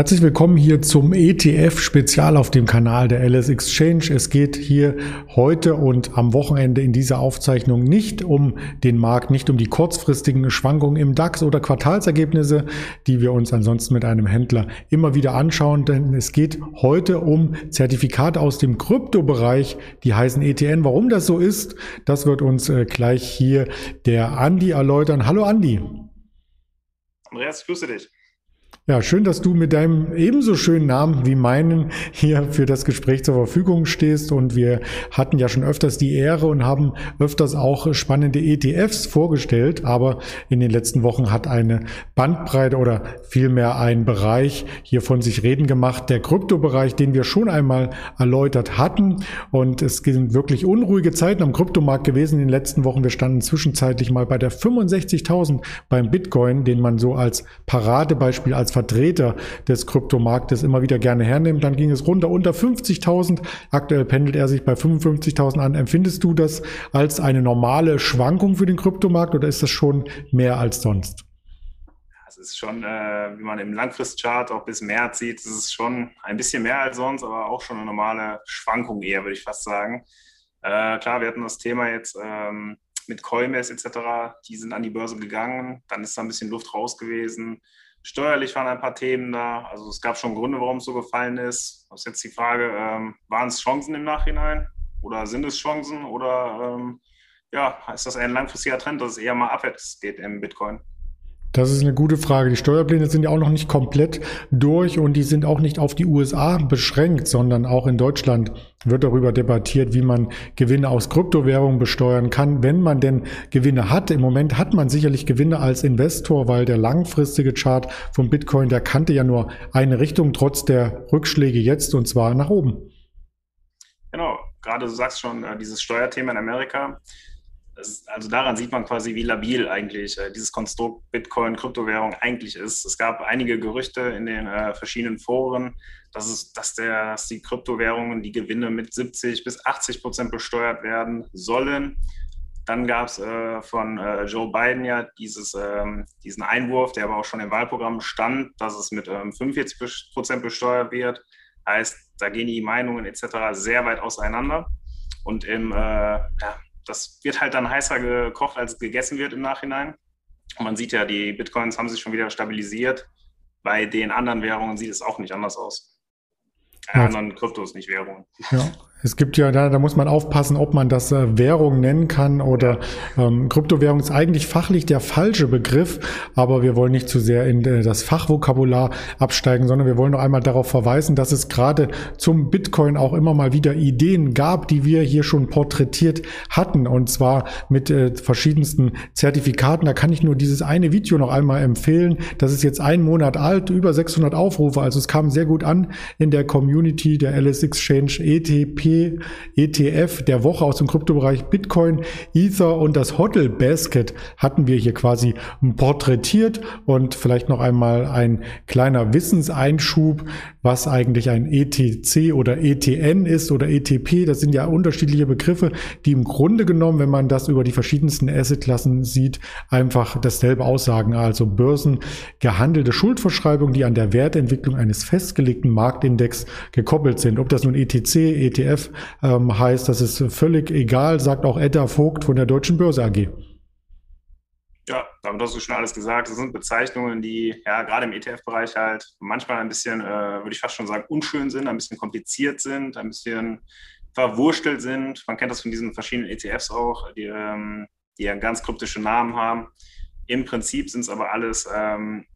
Herzlich willkommen hier zum ETF-Spezial auf dem Kanal der LS Exchange. Es geht hier heute und am Wochenende in dieser Aufzeichnung nicht um den Markt, nicht um die kurzfristigen Schwankungen im DAX oder Quartalsergebnisse, die wir uns ansonsten mit einem Händler immer wieder anschauen, denn es geht heute um Zertifikate aus dem Kryptobereich, die heißen ETN. Warum das so ist, das wird uns äh, gleich hier der Andi erläutern. Hallo Andi. Andreas, grüße dich. Ja, schön, dass du mit deinem ebenso schönen Namen wie meinen hier für das Gespräch zur Verfügung stehst. Und wir hatten ja schon öfters die Ehre und haben öfters auch spannende ETFs vorgestellt. Aber in den letzten Wochen hat eine Bandbreite oder vielmehr ein Bereich hier von sich reden gemacht. Der Kryptobereich, den wir schon einmal erläutert hatten. Und es sind wirklich unruhige Zeiten am Kryptomarkt gewesen in den letzten Wochen. Wir standen zwischenzeitlich mal bei der 65.000 beim Bitcoin, den man so als Paradebeispiel, als Vertreter des Kryptomarktes immer wieder gerne hernimmt. Dann ging es runter unter 50.000. Aktuell pendelt er sich bei 55.000 an. Empfindest du das als eine normale Schwankung für den Kryptomarkt oder ist das schon mehr als sonst? Es ist schon, äh, wie man im Langfristchart auch bis März sieht, es ist schon ein bisschen mehr als sonst, aber auch schon eine normale Schwankung eher, würde ich fast sagen. Äh, klar, wir hatten das Thema jetzt ähm, mit Coinbase etc., die sind an die Börse gegangen, dann ist da ein bisschen Luft raus gewesen. Steuerlich waren ein paar Themen da. Also es gab schon Gründe, warum es so gefallen ist. Das ist jetzt die Frage, ähm, waren es Chancen im Nachhinein oder sind es Chancen oder ähm, ja, ist das ein langfristiger Trend, dass es eher mal abwärts geht im Bitcoin? Das ist eine gute Frage. Die Steuerpläne sind ja auch noch nicht komplett durch und die sind auch nicht auf die USA beschränkt, sondern auch in Deutschland wird darüber debattiert, wie man Gewinne aus Kryptowährungen besteuern kann, wenn man denn Gewinne hat. Im Moment hat man sicherlich Gewinne als Investor, weil der langfristige Chart vom Bitcoin, der kannte ja nur eine Richtung, trotz der Rückschläge jetzt, und zwar nach oben. Genau, gerade du sagst schon, äh, dieses Steuerthema in Amerika ist, also daran sieht man quasi, wie labil eigentlich äh, dieses Konstrukt Bitcoin, Kryptowährung eigentlich ist. Es gab einige Gerüchte in den äh, verschiedenen Foren, dass, es, dass, der, dass die Kryptowährungen, die Gewinne mit 70 bis 80 Prozent besteuert werden sollen. Dann gab es äh, von äh, Joe Biden ja dieses, ähm, diesen Einwurf, der aber auch schon im Wahlprogramm stand, dass es mit ähm, 45 Prozent besteuert wird. Heißt, da gehen die Meinungen etc. sehr weit auseinander. Und im, äh, ja, das wird halt dann heißer gekocht, als gegessen wird im Nachhinein. Und man sieht ja, die Bitcoins haben sich schon wieder stabilisiert. Bei den anderen Währungen sieht es auch nicht anders aus. Bei ja. anderen Kryptos, nicht Währungen. Ja, es gibt ja, da, da muss man aufpassen, ob man das äh, Währung nennen kann oder ähm, Kryptowährung ist eigentlich fachlich der falsche Begriff, aber wir wollen nicht zu sehr in äh, das Fachvokabular absteigen, sondern wir wollen noch einmal darauf verweisen, dass es gerade zum Bitcoin auch immer mal wieder Ideen gab, die wir hier schon porträtiert hatten und zwar mit äh, verschiedensten Zertifikaten. Da kann ich nur dieses eine Video noch einmal empfehlen. Das ist jetzt ein Monat alt, über 600 Aufrufe, also es kam sehr gut an in der Community der LS Exchange ETP ETF der Woche aus dem Kryptobereich Bitcoin, Ether und das Hotel Basket hatten wir hier quasi porträtiert. Und vielleicht noch einmal ein kleiner Wissenseinschub, was eigentlich ein ETC oder ETN ist oder ETP. Das sind ja unterschiedliche Begriffe, die im Grunde genommen, wenn man das über die verschiedensten Assetklassen sieht, einfach dasselbe aussagen. Also börsengehandelte Schuldverschreibungen, die an der Wertentwicklung eines festgelegten Marktindex gekoppelt sind. Ob das nun ETC, ETF ähm, heißt, das ist völlig egal, sagt auch Edda Vogt von der Deutschen Börse AG. Ja, damit hast du schon alles gesagt. Das sind Bezeichnungen, die ja gerade im ETF-Bereich halt manchmal ein bisschen, äh, würde ich fast schon sagen, unschön sind, ein bisschen kompliziert sind, ein bisschen verwurstelt sind. Man kennt das von diesen verschiedenen ETFs auch, die, ähm, die ja ganz kryptische Namen haben. Im Prinzip sind es aber alles ähm,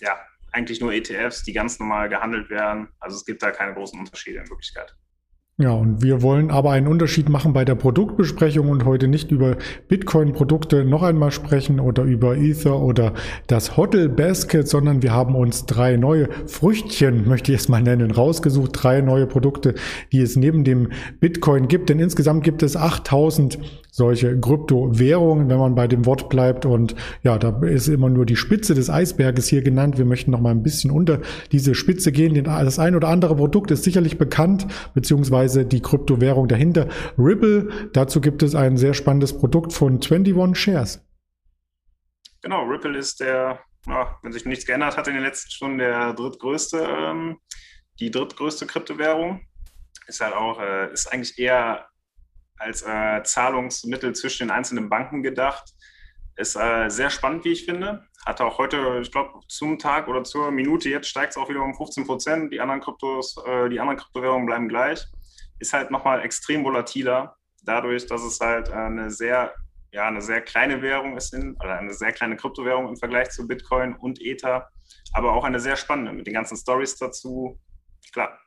ja, eigentlich nur ETFs, die ganz normal gehandelt werden. Also es gibt da keine großen Unterschiede in Wirklichkeit. Ja, und wir wollen aber einen Unterschied machen bei der Produktbesprechung und heute nicht über Bitcoin-Produkte noch einmal sprechen oder über Ether oder das Hotel Basket, sondern wir haben uns drei neue Früchtchen, möchte ich es mal nennen, rausgesucht. Drei neue Produkte, die es neben dem Bitcoin gibt. Denn insgesamt gibt es 8000 solche Kryptowährungen, wenn man bei dem Wort bleibt. Und ja, da ist immer nur die Spitze des Eisberges hier genannt. Wir möchten noch mal ein bisschen unter diese Spitze gehen. Das ein oder andere Produkt ist sicherlich bekannt, beziehungsweise die Kryptowährung dahinter. Ripple, dazu gibt es ein sehr spannendes Produkt von 21 Shares. Genau, Ripple ist der wenn sich nichts geändert hat in den letzten Stunden, der drittgrößte, ähm, die drittgrößte Kryptowährung. Ist halt auch, äh, ist eigentlich eher als äh, Zahlungsmittel zwischen den einzelnen Banken gedacht. Ist äh, sehr spannend, wie ich finde. Hatte auch heute, ich glaube, zum Tag oder zur Minute jetzt steigt es auch wieder um 15 Prozent. Die anderen Kryptos, äh, die anderen Kryptowährungen bleiben gleich. Ist halt nochmal extrem volatiler, dadurch, dass es halt eine sehr, ja, eine sehr kleine Währung ist, in, oder eine sehr kleine Kryptowährung im Vergleich zu Bitcoin und Ether, aber auch eine sehr spannende mit den ganzen Stories dazu. Klar,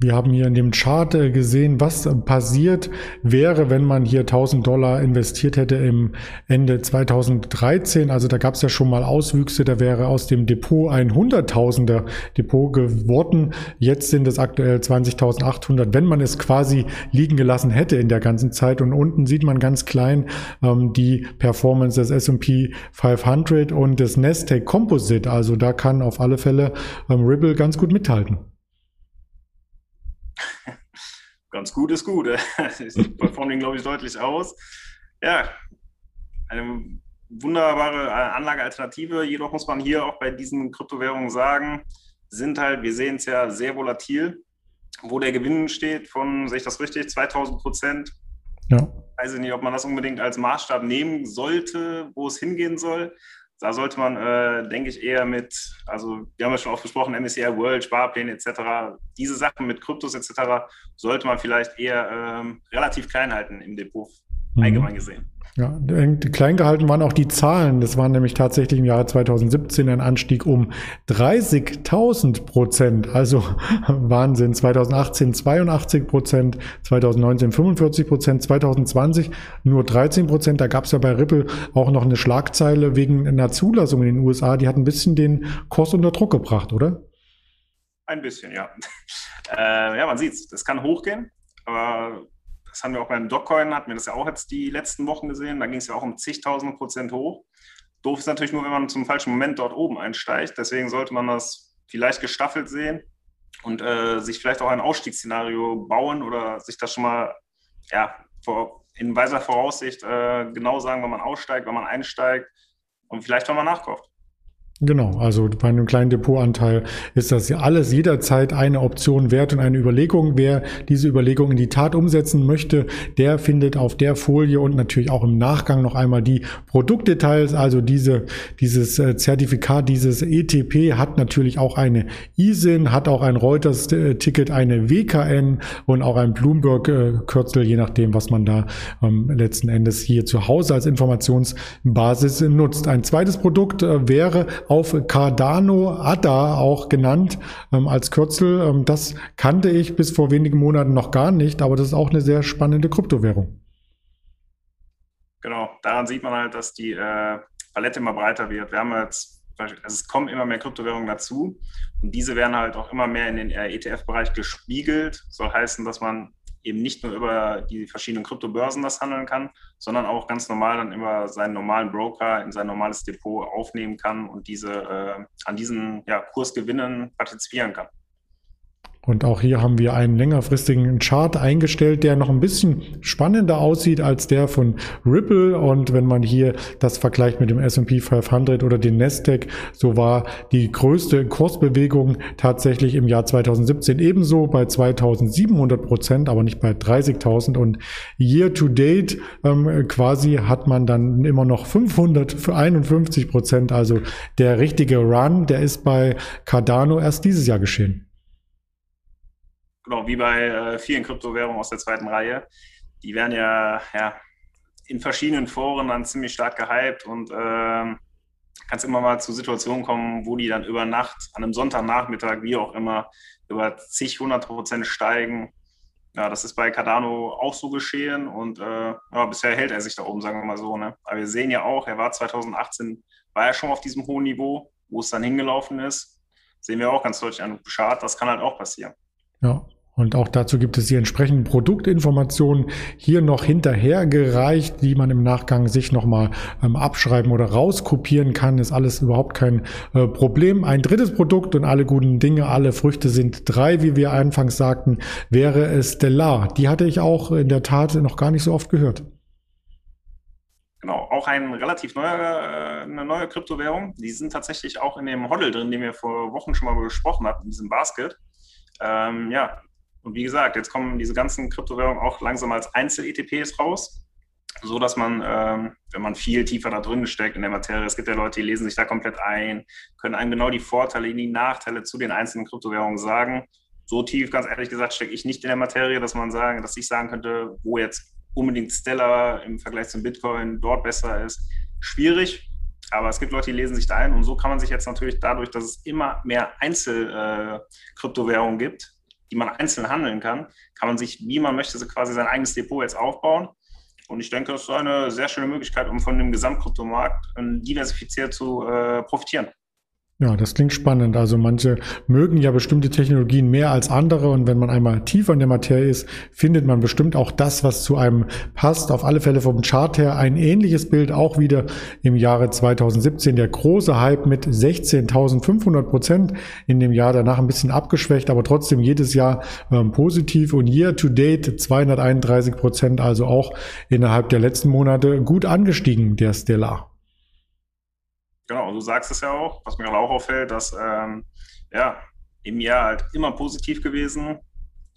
wir haben hier in dem Chart äh, gesehen, was passiert wäre, wenn man hier 1000 Dollar investiert hätte im Ende 2013. Also da gab es ja schon mal Auswüchse, da wäre aus dem Depot ein Hunderttausender Depot geworden. Jetzt sind es aktuell 20.800, wenn man es quasi liegen gelassen hätte in der ganzen Zeit. Und unten sieht man ganz klein ähm, die Performance des S&P 500 und des Nasdaq Composite. Also da kann auf alle Fälle ähm, Ripple ganz gut mithalten. Ganz gut ist gut. Ich performen glaube ich, deutlich aus. Ja, eine wunderbare Anlagealternative. Jedoch muss man hier auch bei diesen Kryptowährungen sagen, sind halt, wir sehen es ja, sehr volatil. Wo der Gewinn steht von, sehe ich das richtig, 2000 Prozent. Ja. Weiß ich nicht, ob man das unbedingt als Maßstab nehmen sollte, wo es hingehen soll. Da sollte man, äh, denke ich, eher mit, also wir haben ja schon oft besprochen, MSCI World, Sparpläne etc., diese Sachen mit Kryptos etc., sollte man vielleicht eher ähm, relativ klein halten im Depot. Allgemein gesehen. Ja, klein gehalten waren auch die Zahlen. Das waren nämlich tatsächlich im Jahre 2017 ein Anstieg um 30.000 Prozent. Also Wahnsinn. 2018 82 Prozent, 2019 45 Prozent, 2020 nur 13 Prozent. Da gab es ja bei Ripple auch noch eine Schlagzeile wegen einer Zulassung in den USA. Die hat ein bisschen den Kurs unter Druck gebracht, oder? Ein bisschen, ja. Äh, ja, man sieht's. Das kann hochgehen, aber das haben wir auch beim Dogecoin, hatten wir das ja auch jetzt die letzten Wochen gesehen. Da ging es ja auch um zigtausende Prozent hoch. Doof ist natürlich nur, wenn man zum falschen Moment dort oben einsteigt. Deswegen sollte man das vielleicht gestaffelt sehen und äh, sich vielleicht auch ein Ausstiegsszenario bauen oder sich das schon mal ja, vor, in weiser Voraussicht äh, genau sagen, wann man aussteigt, wann man einsteigt und vielleicht, wann man nachkauft. Genau, also bei einem kleinen Depotanteil ist das ja alles jederzeit eine Option wert und eine Überlegung. Wer diese Überlegung in die Tat umsetzen möchte, der findet auf der Folie und natürlich auch im Nachgang noch einmal die Produktdetails. Also diese, dieses äh, Zertifikat, dieses ETP hat natürlich auch eine ISIN, hat auch ein Reuters-Ticket, eine WKN und auch ein Bloomberg-Kürzel, je nachdem, was man da ähm, letzten Endes hier zu Hause als Informationsbasis nutzt. Ein zweites Produkt äh, wäre auf Cardano ADA auch genannt ähm, als Kürzel. Ähm, das kannte ich bis vor wenigen Monaten noch gar nicht, aber das ist auch eine sehr spannende Kryptowährung. Genau, daran sieht man halt, dass die äh, Palette immer breiter wird. Wir haben jetzt, also es kommen immer mehr Kryptowährungen dazu und diese werden halt auch immer mehr in den äh, ETF-Bereich gespiegelt. Soll heißen, dass man eben nicht nur über die verschiedenen Kryptobörsen das handeln kann, sondern auch ganz normal dann über seinen normalen Broker in sein normales Depot aufnehmen kann und diese äh, an diesen ja, Kursgewinnen partizipieren kann. Und auch hier haben wir einen längerfristigen Chart eingestellt, der noch ein bisschen spannender aussieht als der von Ripple. Und wenn man hier das vergleicht mit dem S&P 500 oder dem Nasdaq, so war die größte Kursbewegung tatsächlich im Jahr 2017 ebenso bei 2700 Prozent, aber nicht bei 30.000. Und year to date ähm, quasi hat man dann immer noch 551 Prozent. Also der richtige Run, der ist bei Cardano erst dieses Jahr geschehen genau, wie bei äh, vielen Kryptowährungen aus der zweiten Reihe, die werden ja, ja in verschiedenen Foren dann ziemlich stark gehypt und äh, kann es immer mal zu Situationen kommen, wo die dann über Nacht, an einem Sonntagnachmittag, wie auch immer, über zig, hundert Prozent steigen. Ja, das ist bei Cardano auch so geschehen und äh, ja, bisher hält er sich da oben, sagen wir mal so. Ne? Aber wir sehen ja auch, er war 2018, war er schon auf diesem hohen Niveau, wo es dann hingelaufen ist. Sehen wir auch ganz deutlich an Chart, das kann halt auch passieren. Ja, und auch dazu gibt es die entsprechenden Produktinformationen hier noch hinterhergereicht, die man im Nachgang sich nochmal ähm, abschreiben oder rauskopieren kann. Ist alles überhaupt kein äh, Problem. Ein drittes Produkt und alle guten Dinge, alle Früchte sind drei, wie wir anfangs sagten, wäre es Stellar. Die hatte ich auch in der Tat noch gar nicht so oft gehört. Genau, auch ein relativ neuer, eine neue Kryptowährung. Die sind tatsächlich auch in dem Hodl drin, den wir vor Wochen schon mal besprochen haben, in diesem Basket. Ähm, ja, und wie gesagt, jetzt kommen diese ganzen Kryptowährungen auch langsam als Einzel-ETPs raus, so dass man, ähm, wenn man viel tiefer da drin steckt in der Materie, es gibt ja Leute, die lesen sich da komplett ein, können einem genau die Vorteile, die Nachteile zu den einzelnen Kryptowährungen sagen. So tief, ganz ehrlich gesagt, stecke ich nicht in der Materie, dass man sagen, dass ich sagen könnte, wo jetzt unbedingt Stellar im Vergleich zum Bitcoin dort besser ist. Schwierig, aber es gibt Leute, die lesen sich da ein und so kann man sich jetzt natürlich dadurch, dass es immer mehr Einzel-Kryptowährungen äh, gibt, die man einzeln handeln kann, kann man sich, wie man möchte, so quasi sein eigenes Depot jetzt aufbauen. Und ich denke, das ist eine sehr schöne Möglichkeit, um von dem Gesamtkryptomarkt diversifiziert zu äh, profitieren. Ja, das klingt spannend. Also manche mögen ja bestimmte Technologien mehr als andere und wenn man einmal tiefer in der Materie ist, findet man bestimmt auch das, was zu einem passt. Auf alle Fälle vom Chart her ein ähnliches Bild auch wieder im Jahre 2017. Der große Hype mit 16.500 Prozent in dem Jahr danach ein bisschen abgeschwächt, aber trotzdem jedes Jahr ähm, positiv und year to date 231 Prozent, also auch innerhalb der letzten Monate gut angestiegen, der Stellar. Genau, du sagst es ja auch, was mir auch auffällt, dass ähm, ja, im Jahr halt immer positiv gewesen.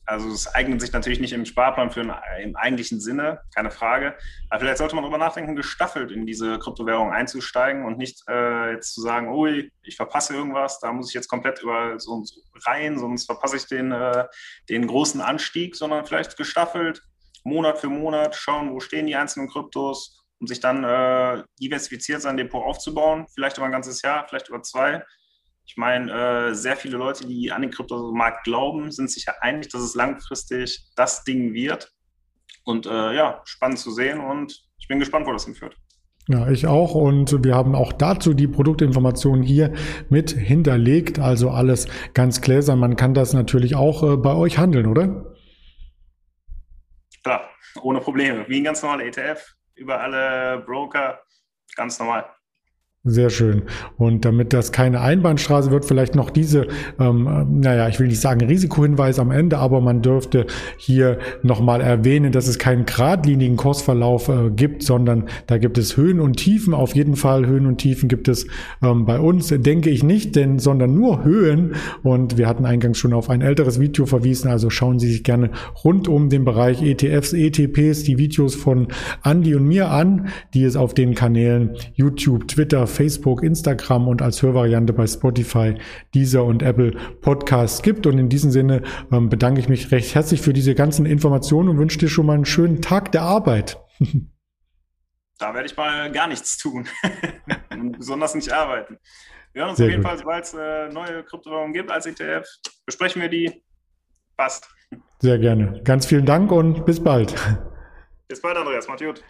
Also es eignet sich natürlich nicht im Sparplan für einen, im eigentlichen Sinne, keine Frage. Aber vielleicht sollte man darüber nachdenken, gestaffelt in diese Kryptowährung einzusteigen und nicht äh, jetzt zu sagen, ui, ich verpasse irgendwas, da muss ich jetzt komplett über so rein, sonst verpasse ich den, äh, den großen Anstieg, sondern vielleicht gestaffelt, Monat für Monat, schauen, wo stehen die einzelnen Kryptos, um sich dann äh, diversifiziert sein Depot aufzubauen, vielleicht über ein ganzes Jahr, vielleicht über zwei. Ich meine, äh, sehr viele Leute, die an den Kryptomarkt glauben, sind sich ja einig, dass es langfristig das Ding wird. Und äh, ja, spannend zu sehen und ich bin gespannt, wo das hinführt. Ja, ich auch. Und wir haben auch dazu die Produktinformationen hier mit hinterlegt. Also alles ganz gläsern. Man kann das natürlich auch äh, bei euch handeln, oder? Klar, ohne Probleme. Wie ein ganz normaler ETF über alle Broker, ganz normal. Sehr schön. Und damit das keine Einbahnstraße wird, vielleicht noch diese, ähm, naja, ich will nicht sagen Risikohinweis am Ende, aber man dürfte hier nochmal erwähnen, dass es keinen geradlinigen Kursverlauf äh, gibt, sondern da gibt es Höhen und Tiefen. Auf jeden Fall Höhen und Tiefen gibt es ähm, bei uns, denke ich nicht, denn, sondern nur Höhen. Und wir hatten eingangs schon auf ein älteres Video verwiesen, also schauen Sie sich gerne rund um den Bereich ETFs, ETPs, die Videos von Andy und mir an, die es auf den Kanälen YouTube, Twitter, Facebook, Instagram und als Hörvariante bei Spotify, Deezer und Apple Podcasts gibt. Und in diesem Sinne ähm, bedanke ich mich recht herzlich für diese ganzen Informationen und wünsche dir schon mal einen schönen Tag der Arbeit. Da werde ich mal gar nichts tun. besonders nicht arbeiten. Wir hören uns Sehr auf jeden gut. Fall, sobald es äh, neue Kryptowährungen gibt als ETF, besprechen wir die. Passt. Sehr gerne. Ganz vielen Dank und bis bald. Bis bald, Andreas. Macht's gut.